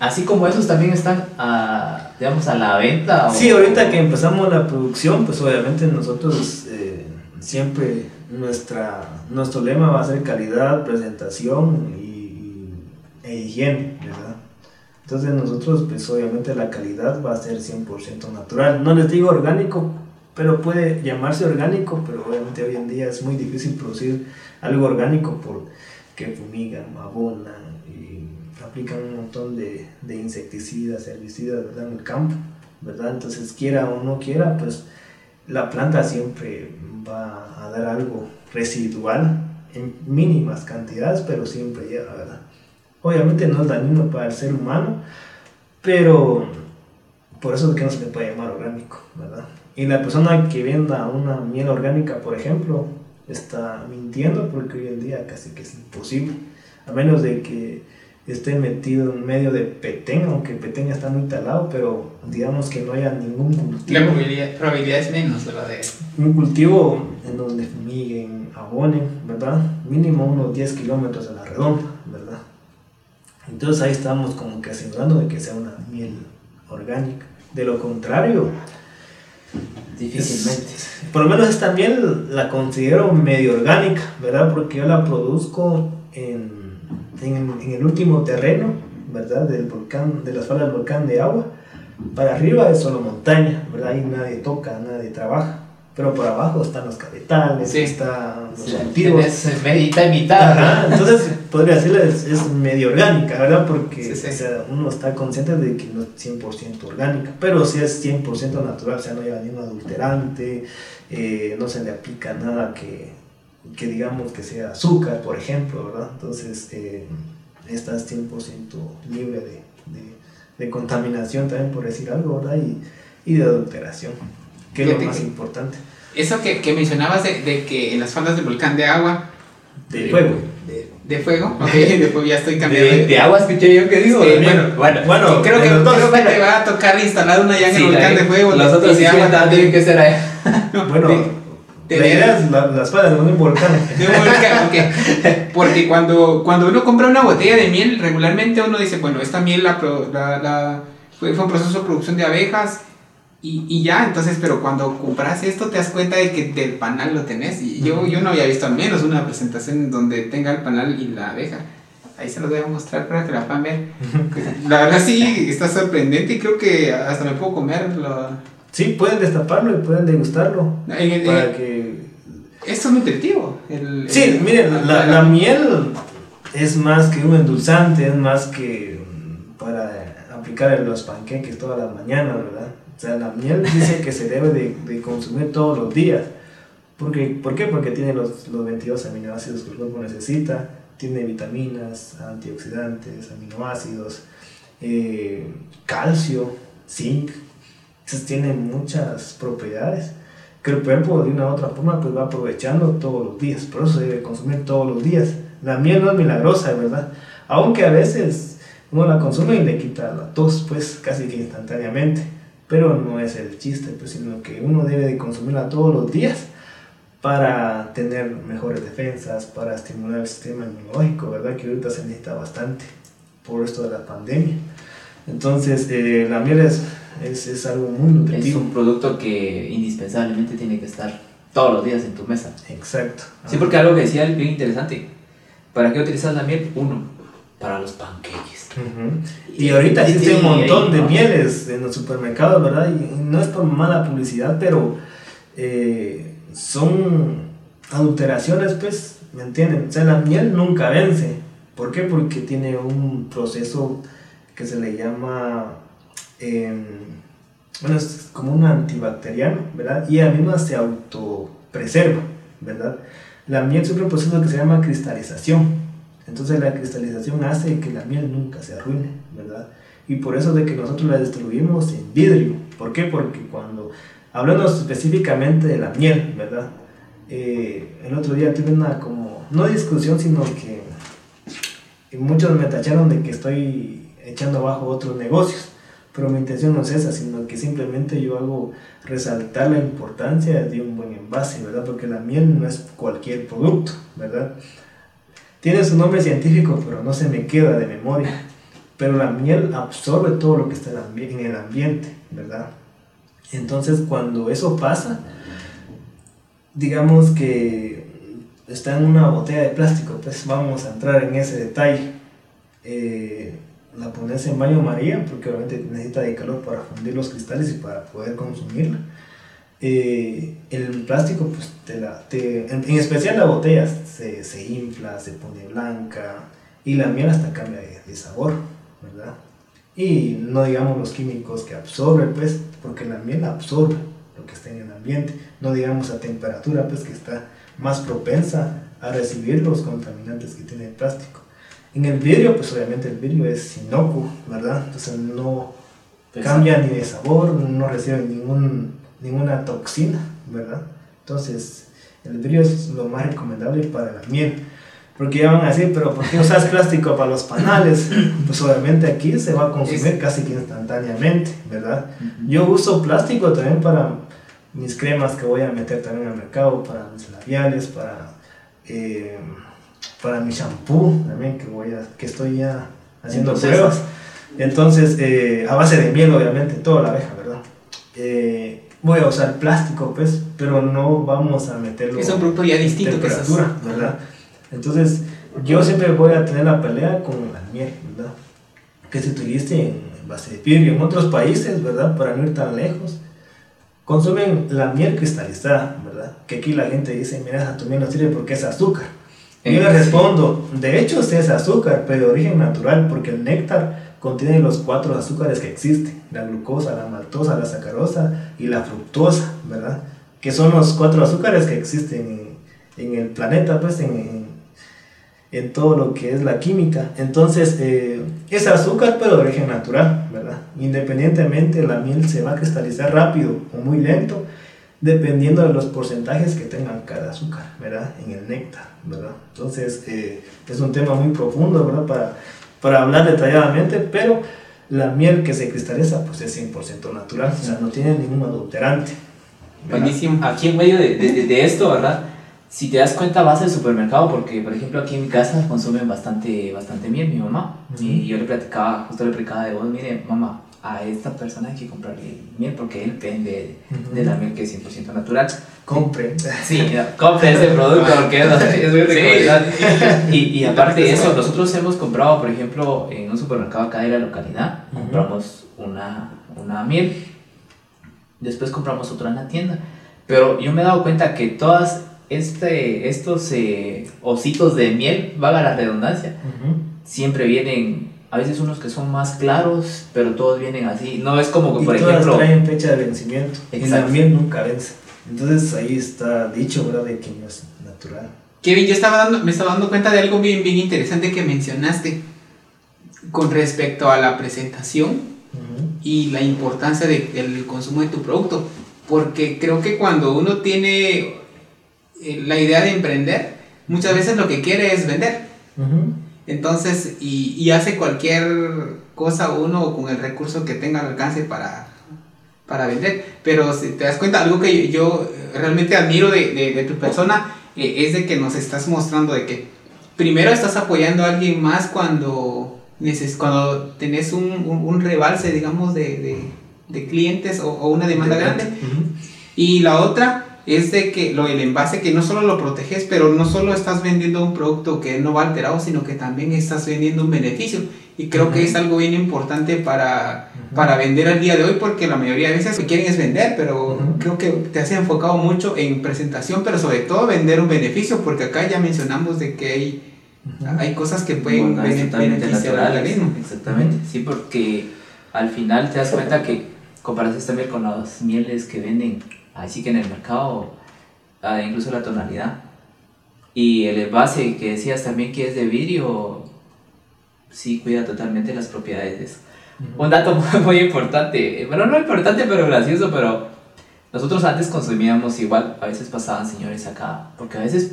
Así como esos también están, a, digamos, a la venta. o- Sí, ahorita que empezamos la producción, pues obviamente nosotros eh, siempre nuestra, nuestro lema va a ser calidad, presentación y- higiene, ¿verdad? Entonces nosotros, pues obviamente la calidad va a ser 100% natural. No les digo orgánico, pero puede llamarse orgánico, pero obviamente hoy en día es muy difícil producir algo orgánico porque fumigan, abonan y aplican un montón de, de insecticidas, herbicidas en el campo, ¿verdad? Entonces quiera o no quiera, pues la planta siempre va a dar algo residual en mínimas cantidades, pero siempre llega, ¿verdad? Obviamente no es dañino para el ser humano, pero por eso es que no se le puede llamar orgánico, ¿verdad? Y la persona que venda una miel orgánica, por ejemplo, está mintiendo porque hoy en día casi que es imposible, a menos de que esté metido en medio de Petén, aunque Petén está muy talado, pero digamos que no haya ningún cultivo La probabilidad, probabilidad es menos, ¿verdad? De, un cultivo en donde fumiguen, abonen, ¿verdad? Mínimo unos 10 kilómetros a la redonda. Entonces ahí estamos como que asegurando de que sea una miel orgánica. De lo contrario, Difícilmente. por lo menos esta miel la considero medio orgánica, ¿verdad? Porque yo la produzco en, en, en el último terreno, ¿verdad? Del volcán, de las faldas del volcán de agua. Para arriba es solo montaña, ¿verdad? Ahí nadie toca, nadie trabaja. Pero por abajo están los cabetales, Sí. están los sea, cultivos. tienes medita y mitad. Entonces podría decirle es, es medio orgánica, ¿verdad? Porque Sí, sí. o sea, uno está consciente de que no es 100% orgánica, pero sí es 100% natural, o sea, no lleva ningún adulterante, eh, no se le aplica nada que, que digamos que sea azúcar, por ejemplo, ¿verdad? Entonces, eh, esta es 100% libre de, de, de contaminación también, por decir algo, ¿verdad? Y, y de adulteración, que es lo más que- importante. eso que, que mencionabas de, de que en las faldas del volcán de agua, De fuego. de, de fuego, ok, de fuego ya estoy cambiando. De, de agua escuché yo que digo. Sí, bueno, bueno, Bueno, creo que, dos. creo que te va a tocar instalar una ya en sí, el volcán de fuego. Los otros de agua 50 también. tienen que ser ahí. *laughs* Bueno, de- la las faldas de un volcán. De un volcán, ok. Porque cuando, cuando uno compra una botella de miel, regularmente uno dice, bueno, esta miel la, pro- la- la- fue, fue un proceso de producción de abejas y, y ya, entonces, pero cuando compras esto te das cuenta de que del panal lo tenés. Y yo, yo no había visto al menos una presentación donde tenga el panal y la abeja. Ahí se los voy a mostrar para que la puedan ver. *laughs* La verdad sí, está sorprendente y creo que hasta me puedo comer. Lo, Sí, pueden destaparlo y pueden degustarlo. Para que... esto es nutritivo. el- Sí, el- miren, la, la miel es más que un endulzante, es más que mm, para aplicar en los panqueques todas las mañanas, ¿verdad? O sea, la miel dice que se debe de, consumir todos los días. Porque, ¿Por qué? Porque tiene los, los 22 aminoácidos que el cuerpo necesita, tiene vitaminas, antioxidantes, aminoácidos, eh, calcio, zinc, entonces tiene muchas propiedades que el cuerpo de una u otra forma pues va aprovechando todos los días, por eso se debe consumir todos los días. La miel no es milagrosa, ¿verdad? Aunque a veces uno la consume y le quita la tos, pues casi que instantáneamente, pero no es el chiste, pues, sino que uno debe de consumirla todos los días para tener mejores defensas, para estimular el sistema inmunológico, ¿verdad? Que ahorita se necesita bastante por esto de la pandemia. Entonces, eh, la miel es, es, es algo muy Es nutritivo. un producto que indispensablemente tiene que estar todos los días en tu mesa. Exacto. Sí, porque algo que decía él bien interesante. ¿Para qué utilizas la miel? Uno, para los panqueques. Y ahorita Y- existe un montón de mieles en los supermercados, ¿verdad? Y no es por mala publicidad, pero eh, son adulteraciones, pues, ¿me entienden? O sea, la miel nunca vence. ¿Por qué? Porque tiene un proceso que se le llama, em, bueno, es como un antibacteriano, ¿verdad? Y ella misma se autopreserva, ¿verdad? La miel sufre un proceso que se llama cristalización. Entonces la cristalización hace que la miel nunca se arruine, ¿verdad? Y por eso de que nosotros la distribuimos en vidrio. ¿Por qué? Porque cuando, hablando específicamente de la miel, ¿verdad? Eh, el otro día tuve una como, no discusión, sino que muchos me tacharon de que estoy echando abajo otros negocios, pero mi intención no es esa, sino que simplemente yo hago resaltar la importancia de un buen envase, ¿verdad? Porque la miel no es cualquier producto, ¿verdad? Tiene su nombre científico, pero no se me queda de memoria. Pero la miel absorbe todo lo que está en el ambiente, ¿verdad? Entonces cuando eso pasa, digamos que está en una botella de plástico, pues vamos a entrar en ese detalle. Eh, la pones en baño María, porque obviamente necesita de calor para fundir los cristales y para poder consumirla. Eh, el plástico, pues, te la, te, en, especial la botella, se, se, infla, se pone blanca y la miel hasta cambia de, de, sabor, ¿verdad? Y no digamos los químicos que absorbe, pues, porque la miel absorbe lo que está en el ambiente, no digamos a temperatura, pues, que está más propensa a recibir los contaminantes que tiene el plástico. En el vidrio, pues obviamente el vidrio es inocuo, ¿verdad? Entonces no cambia ni de sabor, no recibe ningún, ninguna toxina, ¿verdad? Entonces el vidrio es lo más recomendable para la miel. Porque ya van a decir, pero ¿por qué usas plástico para los panales? *laughs* Pues obviamente aquí se va a consumir casi que instantáneamente, ¿verdad? Yo uso plástico también para mis cremas que voy a meter también al mercado, para mis labiales, para... Eh, para mi shampoo también, que, voy a, que estoy ya haciendo pruebas. Entonces, eh, a base de miel, obviamente, toda la abeja, ¿verdad? Eh, voy a usar plástico, pues, pero no vamos a meterlo. Es un producto ya distinto temperatura, que ¿verdad? Entonces, yo siempre voy a tener la pelea con la miel, ¿verdad? Que se utilice en base de vidrio. En otros países, ¿verdad? Para no ir tan lejos, consumen la miel cristalizada, ¿verdad? Que aquí la gente dice, mira, tu miel no sirve porque es azúcar. Y yo le respondo, de hecho sí es azúcar, pero de origen natural, porque el néctar contiene los cuatro azúcares que existen, la glucosa, la maltosa, la sacarosa y la fructosa, ¿verdad? Que son los cuatro azúcares que existen en, el planeta, pues en, en, todo lo que es la química. Entonces, eh, es azúcar, pero de origen natural, ¿verdad? Independientemente, la miel se va a cristalizar rápido o muy lento, dependiendo de los porcentajes que tengan cada azúcar, ¿verdad? En el néctar, ¿verdad? Entonces, eh, es un tema muy profundo, ¿verdad? Para, para hablar detalladamente, pero la miel que se cristaliza, pues es 100% natural, o sea, no tiene ningún adulterante. Buenísimo. Aquí en medio de, de, de, esto, ¿verdad? Si te das cuenta, vas al supermercado, porque por ejemplo aquí en mi casa consumen bastante, bastante miel, mi mamá. Y yo le platicaba, justo le platicaba de vos, mire, mamá, a esta persona hay que comprarle miel porque él depende de la miel que es 100% natural. Compre. Sí, compre ese producto porque *laughs* es, muy de Y, y, aparte de *laughs* eso, nosotros hemos comprado, por ejemplo, en un supermercado acá de la localidad, compramos una, una miel, después compramos otra en la tienda. Pero yo me he dado cuenta que todas este, estos eh, ositos de miel, vaga la redundancia, siempre vienen a veces unos que son más claros, pero todos vienen así. No es como que, por todas ejemplo. traen fecha de vencimiento. Y la miel nunca vence. Entonces ahí está dicho, ¿verdad? De que no es natural. Kevin, yo estaba dando, me estaba dando cuenta de algo bien, bien interesante que mencionaste con respecto a la presentación y la importancia del consumo de tu producto. Porque creo que cuando uno tiene eh, la idea de emprender, muchas veces lo que quiere es vender. Entonces, y, y, hace cualquier cosa uno con el recurso que tenga al alcance para, para vender. Pero si te das cuenta, algo que yo realmente admiro de, de, tu persona eh, es de que nos estás mostrando de que primero estás apoyando a alguien más cuando, cuando tenés un, un, rebalse, digamos, de, de clientes o, o, una demanda grande. Y la otra es de que lo, el envase que no solo lo proteges, pero no solo estás vendiendo un producto que no va alterado, sino que también estás vendiendo un beneficio. Y creo que es algo bien importante para, para vender al día de hoy, porque la mayoría de veces lo que quieren es vender, pero creo que te has enfocado mucho en presentación, pero sobre todo vender un beneficio, porque acá ya mencionamos de que hay, hay cosas que pueden beneficiar al organismo. Exactamente, sí, porque al final te das cuenta que comparas también con las mieles que venden Así que en el mercado, ah, incluso la tonalidad. Y el envase que decías también que es de vidrio, sí cuida totalmente las propiedades Un dato *laughs* muy, importante, bueno, no importante, pero gracioso, pero nosotros antes consumíamos igual, a veces pasaban señores acá, porque a veces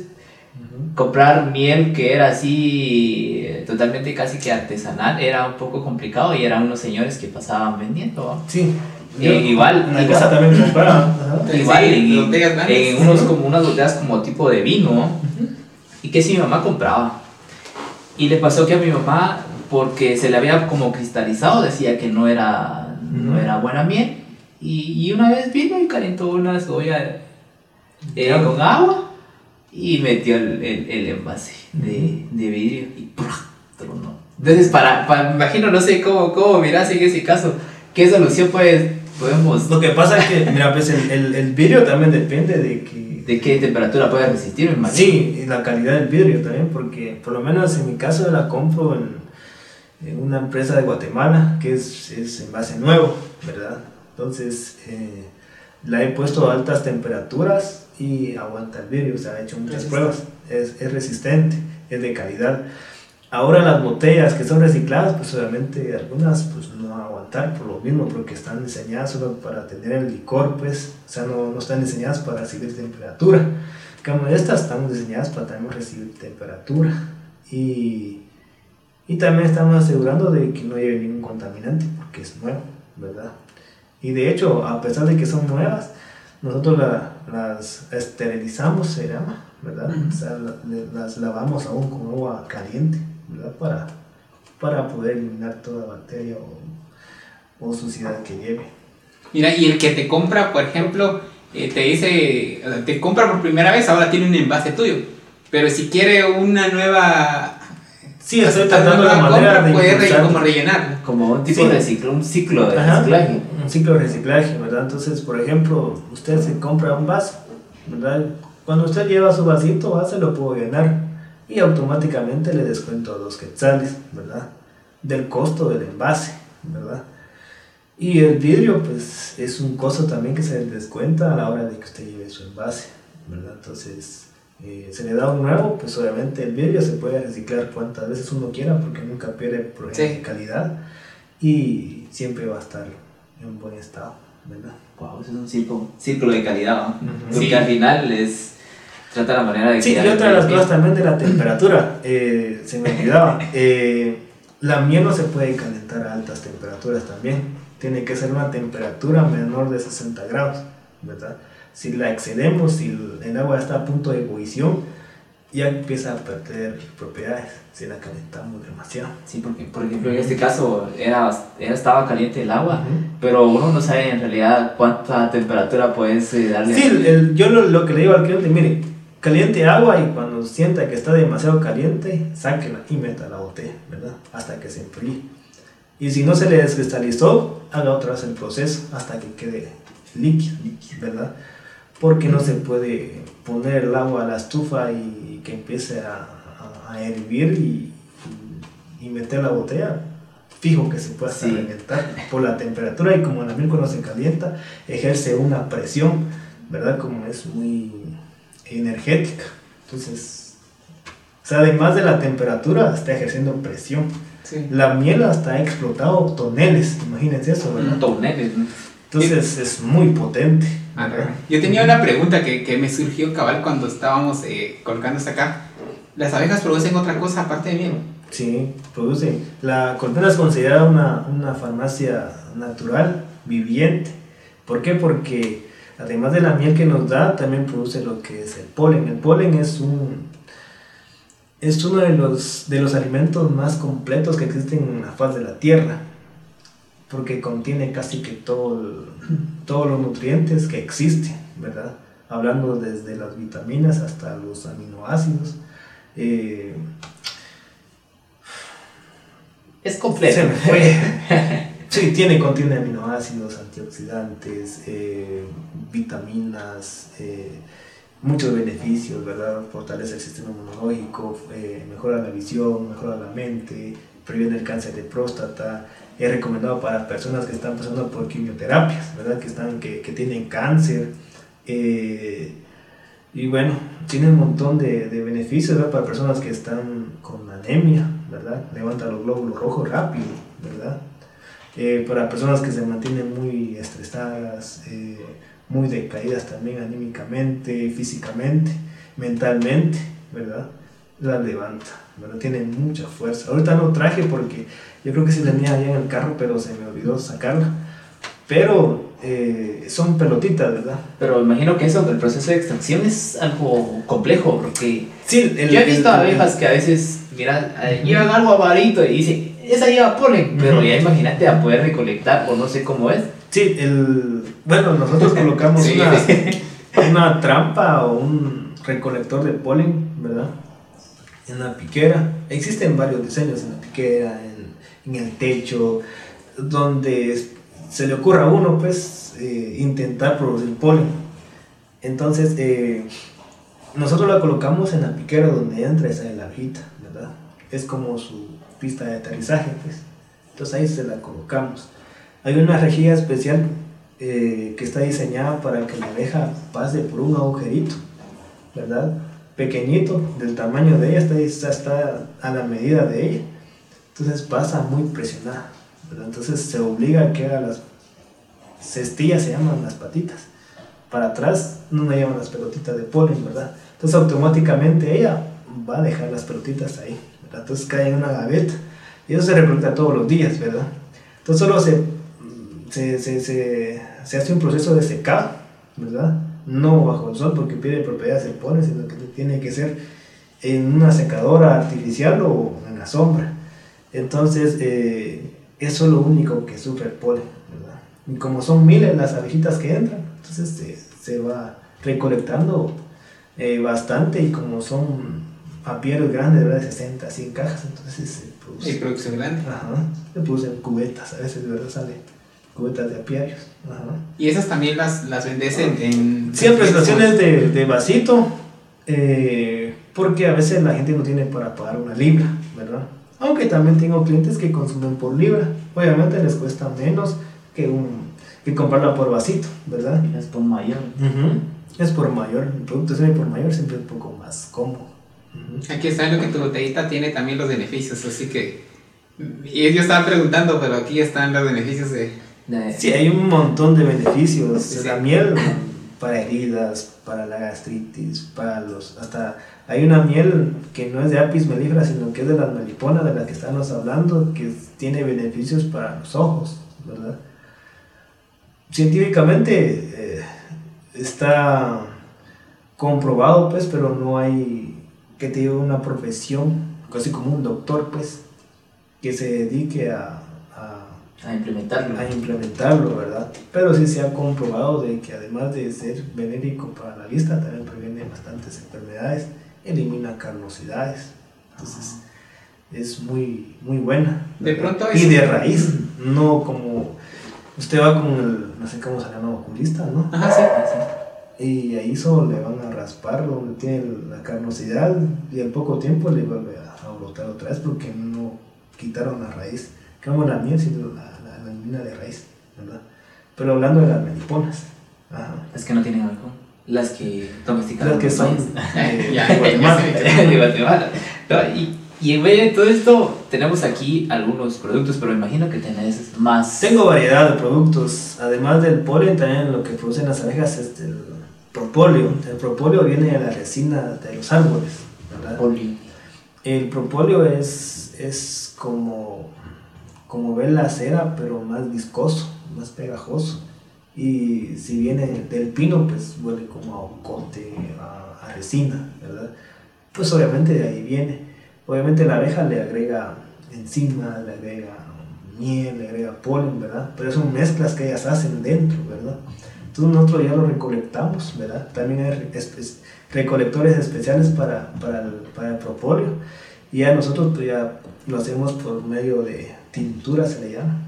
comprar miel que era así eh, totalmente casi que artesanal era un poco complicado y eran unos señores que pasaban vendiendo. Sí. Eh, igual, En la igual. casa también compraba. Igual Sí, en, en unos como unas botellas como tipo de vino y que si mi mamá compraba y le pasó que a mi mamá porque se le había como cristalizado decía que no era no era buena miel y, y una vez vino y calentó una cebolla eh, con agua y metió el, el, el envase de, de vidrio y ¡prua! tronó. Entonces, para, para, me imagino, no sé cómo, cómo mirás en ese caso, qué solución pues, podemos, Lo que pasa es que, mira, pues el, el, el vidrio también depende de que... de qué temperatura puede resistir, me imagino. Sí, y la calidad del vidrio también, porque por lo menos en mi caso la compro en, en una empresa de Guatemala que es, es envase nuevo, ¿verdad? Entonces eh, la he puesto a altas temperaturas y aguanta el vidrio, o sea, he hecho muchas Resistente. pruebas, es, es resistente, es de calidad. Ahora las botellas que son recicladas, pues obviamente algunas pues no van a aguantar por lo mismo, porque están diseñadas solo para tener el licor, pues, o sea, no, no están diseñadas para recibir temperatura. En cambio, estas están diseñadas para también recibir temperatura. Y, y también estamos asegurando de que no lleve ningún contaminante, porque es nuevo, ¿verdad? Y de hecho, a pesar de que son nuevas, nosotros la- las esterilizamos, se llama, ¿verdad? O sea, la- le- las lavamos aún con agua caliente, ¿verdad? Para, para poder eliminar toda bacteria o, o suciedad que lleve. Mira, y el que te compra, por ejemplo, eh, te dice, te compra por primera vez, ahora tiene un envase tuyo. Pero si quiere una nueva, Sí, estoy tratando la manera de puede como rellenar. Como un tipo Sí. de ciclo, un ciclo de Ajá, reciclaje. Un ciclo de reciclaje, ¿verdad? Entonces, por ejemplo, usted se compra un vaso, ¿verdad? Cuando usted lleva su vasito, va, se lo puedo llenar y automáticamente le descuento dos quetzales, ¿verdad? Del costo del envase, ¿verdad? Y el vidrio, pues, es un costo también que se descuenta a la hora de que usted lleve su envase, ¿verdad? Entonces, eh, se le da un nuevo, pues obviamente el vidrio se puede reciclar cuantas veces uno quiera porque nunca pierde por Sí. calidad y siempre va a estar en un buen estado, ¿verdad? Wow, eso es un círculo, círculo de calidad, ¿no? Ujú. Porque Sí. al final es trata la manera de Sí, y otra de las cosas también de la temperatura, eh, se me olvidaba, *laughs* eh, la miel no se puede calentar a altas temperaturas también, tiene que ser una temperatura menor de 60 grados, ¿verdad? Si la excedemos, si el, agua está a punto de ebullición, ya empieza a perder propiedades, si la calentamos demasiado. Sí, porque por ejemplo en este caso era, era estaba caliente el agua, Ujú. pero uno no sabe en realidad cuánta temperatura puedes eh, darle. Sí, el- el- yo lo, lo que le digo al cliente, mire, caliente agua y cuando sienta que está demasiado caliente, sáquela y meta la botella, ¿verdad? Hasta que se enfríe. Y si no se le descristalizó, haga otra vez el proceso hasta que quede líquido, ¿verdad? Porque no se puede poner el agua a la estufa y que empiece a, a- a hervir y, y meter la botella. Fijo que se puede Sí. reventar por la temperatura y como la miel cuando se calienta ejerce una presión, ¿verdad? Como es muy energética. Entonces, o sea, además de la temperatura, está ejerciendo presión. Sí. La miel hasta ha explotado toneles, imagínense eso, ¿verdad? Toneles, ¿no? Entonces es muy potente. ¿verdad? Yo tenía una pregunta que, que me surgió cabal cuando estábamos eh, colocando hasta acá. ¿Las abejas producen otra cosa aparte de miel? Sí, produce. La colmena es considerada una, una farmacia natural, viviente. ¿Por qué? Porque además de la miel que nos da, también produce lo que es el polen. El polen es un es uno de los, de los alimentos más completos que existen en la faz de la tierra. Porque contiene casi que todo el- todos los nutrientes que existen, ¿verdad? Hablando desde las vitaminas hasta los aminoácidos. Eh, Es completo. se me fue. *laughs* Sí, tiene, contiene aminoácidos, antioxidantes, eh, vitaminas, eh, muchos beneficios, ¿verdad? Fortalece el sistema inmunológico, mejora la visión, mejora la mente, previene el cáncer de próstata. Es recomendado para personas que están pasando por quimioterapias, ¿verdad? Que, están, que, que tienen cáncer. eh, y bueno, tiene un montón de, de beneficios ¿verdad? para personas que están con anemia, ¿verdad? Levanta los glóbulos rojos rápido, ¿verdad? Eh, para personas que se mantienen muy estresadas, eh, muy decaídas también anímicamente, físicamente, mentalmente. ¿verdad? La levanta, ¿verdad? Tiene mucha fuerza. Ahorita no traje porque yo creo que sí tenía allá en el carro, pero se me olvidó sacarla. Pero eh, son pelotitas, ¿verdad? Pero imagino que eso, el proceso de extracción es algo complejo, porque Sí, yo he visto abejas que a veces, mira, llevan algo amarito y dicen, esa lleva polen, pero ya imagínate a poder recolectar, o no sé cómo es. Sí, el, bueno, nosotros colocamos *laughs* Sí. una, una trampa o un recolector de polen, ¿verdad? En la piquera. Existen varios diseños en la piquera, en, el techo, donde se le ocurra a uno, pues, eh, intentar producir polen. Entonces, eh, nosotros la colocamos en la piquera donde entra esa de la abejita, ¿verdad? Es como su pista de aterrizaje, pues. Entonces ahí se la colocamos. Hay una rejilla especial eh, que está diseñada para que la abeja pase por un agujerito, ¿verdad? Pequeñito, del tamaño de ella, está, está, a la medida de ella. Entonces pasa muy presionada, ¿verdad? Entonces se obliga a que haga las cestillas, se llaman las patitas. Para atrás no me llevan las pelotitas de polen, ¿verdad? Entonces automáticamente ella va a dejar las pelotitas ahí, ¿verdad? Entonces cae en una gaveta y eso se recolecta todos los días, ¿verdad? Entonces solo se, se, se, se hace un proceso de secado, ¿verdad? No bajo el sol porque pierde propiedades del polen, sino que tiene que ser en una secadora artificial o en la sombra. Entonces, eh, eso es lo único que sufre el polen, ¿verdad? Y como son miles las abejitas que entran, entonces se, se va recolectando eh, bastante y como son papieros grandes, ¿verdad? De 60, 100 cajas, entonces se produce. Y producción grande. Ajá, se producen cubetas, a veces, ¿verdad? Sale cubetas de apiarios. Ajá. Y esas también las, las vendes en... en Siempre estaciones de, de vasito, eh, porque a veces la gente no tiene para pagar una libra, ¿verdad? Aunque también tengo clientes que consumen por libra. Obviamente les cuesta menos que, un, que comprarla por vasito, ¿verdad? Es por mayor. Es por mayor, el producto es por mayor siempre es un poco más cómodo. Aquí está viendo que tu botellita tiene también los beneficios, así que... Y yo estaba preguntando, pero aquí están los beneficios de... Sí, hay un montón de beneficios. Sí, sí. La miel para heridas, para la gastritis, para los... Hasta hay una miel que no es de apis mellifera, sino que es de las meliponas de las que estamos hablando, que tiene beneficios para los ojos, ¿verdad? Científicamente eh, está comprobado, pues, pero no hay que te digo una profesión, casi como un doctor, pues, que se dedique a- a implementarlo. a implementarlo, ¿verdad? Pero sí se ha comprobado de que además de ser benéfico para la vista, también previene bastantes enfermedades, elimina carnosidades. Entonces, es muy, muy buena. De pronto Y es- de raíz, no como... Usted va con el, no sé cómo se llama, oculista, ¿no? Ajá, sí. Y ahí solo le van a raspar donde tiene la carnosidad y al poco tiempo le vuelve a, a brotar otra vez porque no quitaron la raíz. Como la miel, sino la, la, la mina de raíz, ¿verdad? Pero hablando de las meliponas, ajá. Es que no tienen alcohol. Las que domestican las que son eh, *laughs* Ya, de Guatemala. ya de Guatemala. No, y, y en medio de todo esto, tenemos aquí algunos productos, pero imagino que tenés más. Tengo variedad de productos, además del polen, también lo que producen las abejas es el propóleo. El propóleo viene de la resina de los árboles, ¿verdad? El propóleo es, es como, como ver la cera, pero más viscoso, más pegajoso. Y si viene del pino, pues huele como a ocote, a, a resina, ¿verdad? Pues obviamente de ahí viene. Obviamente la abeja le agrega enzimas, le agrega miel, le agrega polen, ¿verdad? Pero son mezclas que ellas hacen dentro, ¿verdad? Entonces nosotros ya lo recolectamos, ¿verdad? También hay recolectores especiales para, para, el, para el propóleo. Y ya nosotros pues, ya lo hacemos por medio de tintura, se le llama.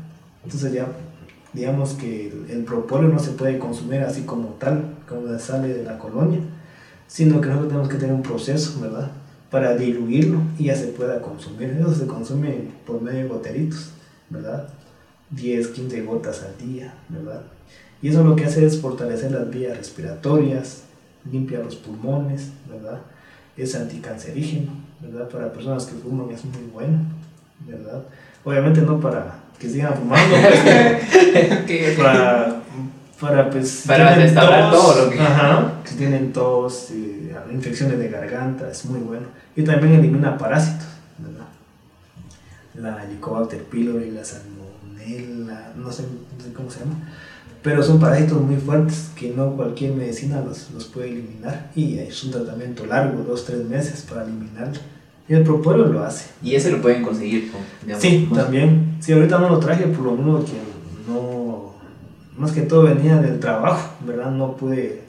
Entonces ya digamos que el, el propóleo no se puede consumir así como tal, como sale de la colonia, sino que nosotros tenemos que tener un proceso, ¿verdad? Para diluirlo y ya se pueda consumir. Eso se consume por medio de goteritos, ¿verdad? 10, 15 gotas al día, ¿verdad? Y eso lo que hace es fortalecer las vías respiratorias, limpia los pulmones, ¿verdad? Es anticancerígeno, ¿verdad? Para personas que fuman es muy bueno, ¿verdad? Obviamente no para que sigan fumando, *laughs* pues, Que- para para pues Para tienen restaurar tos, todo lo que- ajá, si tienen tos eh, infecciones de garganta es muy bueno. Y también elimina parásitos ¿verdad? la Helicobacter pylori la salmonella no sé, no sé cómo se llama pero son parásitos muy fuertes que no cualquier medicina los, los puede eliminar. Y es un tratamiento largo dos tres meses para eliminarlo y el propóleo lo hace Y ese lo pueden conseguir. digamos, Sí, también. Sí, ahorita no lo traje por lo menos que no. Más que todo venía del trabajo, ¿verdad? No pude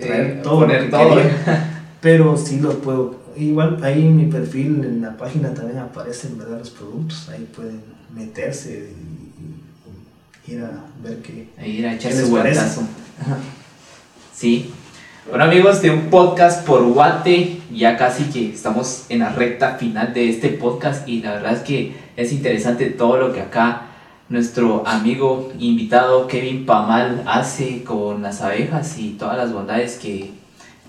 traer Eh, todo. poner lo que todo. quería, *laughs* pero sí lo puedo. Igual ahí en mi perfil, en la página también aparecen, ¿verdad? Los productos. Ahí pueden meterse y, y ir a ver qué. A ir a echar ¿Qué su les parece? vueltazo. Sí. Bueno amigos de un podcast por Guate, ya casi que estamos en la recta final de este podcast y la verdad es que es interesante todo lo que acá nuestro amigo invitado Kevin Pamal hace con las abejas y todas las bondades que,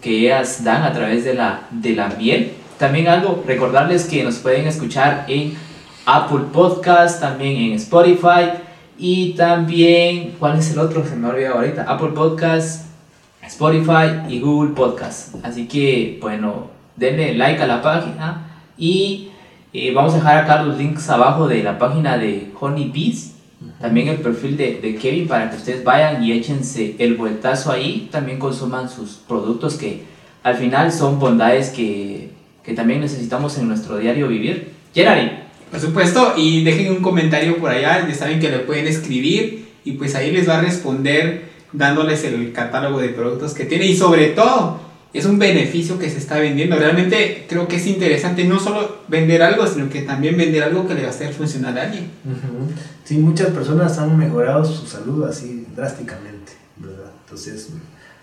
que ellas dan a través de la, de la miel. También algo, recordarles que nos pueden escuchar en Apple Podcast, también en Spotify y también, ¿cuál es el otro? Se me ha olvidado ahorita. Apple Podcast, Spotify y Google Podcast. Así que, bueno, denle like a la página y eh, vamos a dejar acá los links abajo de la página de Honey Bees. También el perfil de, de Kevin para que ustedes vayan y échense el vueltazo ahí. También consuman sus productos que al final son bondades que, que también necesitamos en nuestro diario vivir. Gerard, Por supuesto, y dejen un comentario por allá, ya saben que le pueden escribir y pues ahí les va a responder dándoles el catálogo de productos que tiene y sobre todo es un beneficio que se está vendiendo. Realmente creo que es interesante no solo vender algo, sino que también vender algo que le va a hacer funcionar a alguien. Sí, muchas personas han mejorado su salud así drásticamente, ¿verdad? Entonces,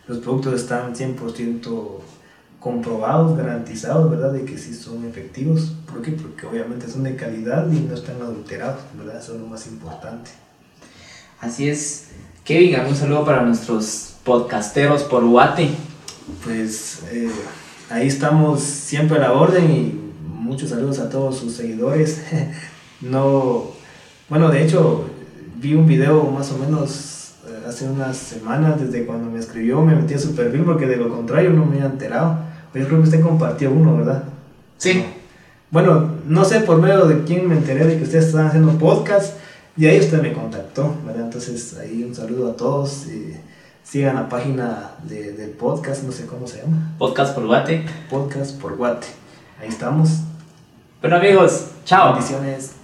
los productos están 100% comprobados, garantizados, ¿verdad? De que sí son efectivos. ¿Por qué? Porque obviamente son de calidad y no están adulterados, ¿verdad? Eso es lo más importante. así es. Kevin, un saludo para nuestros podcasteros por Guate. Pues eh, ahí estamos siempre a la orden y muchos saludos a todos sus seguidores. *laughs* no, bueno, de hecho, vi un video más o menos eh, hace unas semanas desde cuando me escribió, me metí a su perfil porque de lo contrario no me había enterado. Pero yo creo que usted compartió uno, ¿verdad? Sí. Bueno, no sé por medio de quién me enteré de que ustedes estaban haciendo podcast y ahí usted me contactó, ¿verdad? Entonces ahí un saludo a todos. eh, sigan la página de, del podcast, no sé cómo se llama. Podcast por Guate. Podcast por Guate. Ahí estamos. Bueno amigos, chao. Bendiciones.